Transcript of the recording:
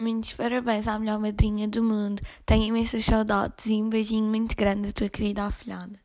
Muitos parabéns à melhor madrinha do mundo. Tenho imensas saudades e um beijinho muito grande da tua querida afilhada.